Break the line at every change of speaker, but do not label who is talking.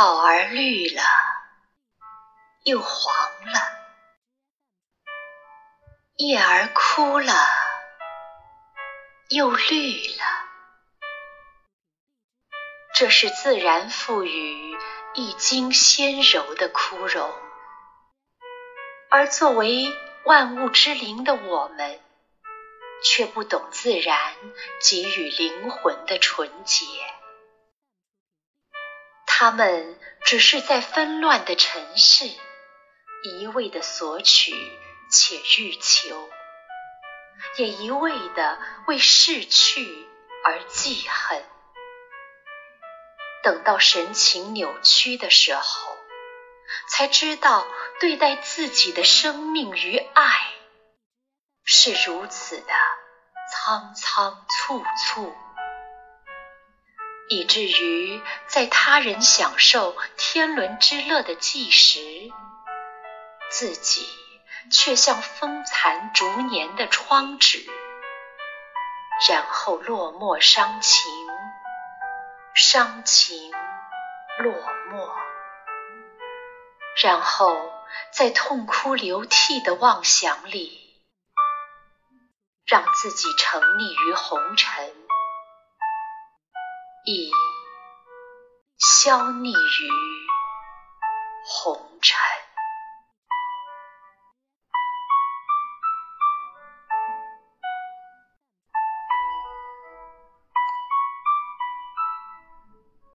草儿绿了，又黄了；叶儿枯了，又绿了。这是自然赋予一经纤柔的枯荣，而作为万物之灵的我们，却不懂自然给予灵魂的纯洁。他们只是在纷乱的尘世，一味的索取且欲求，也一味的为逝去而记恨。等到神情扭曲的时候，才知道对待自己的生命与爱是如此的仓仓促促。以至于在他人享受天伦之乐的计时，自己却像风残逐年的窗纸，然后落寞伤情，伤情落寞，然后在痛哭流涕的妄想里，让自己沉溺于红尘。已消匿于红尘。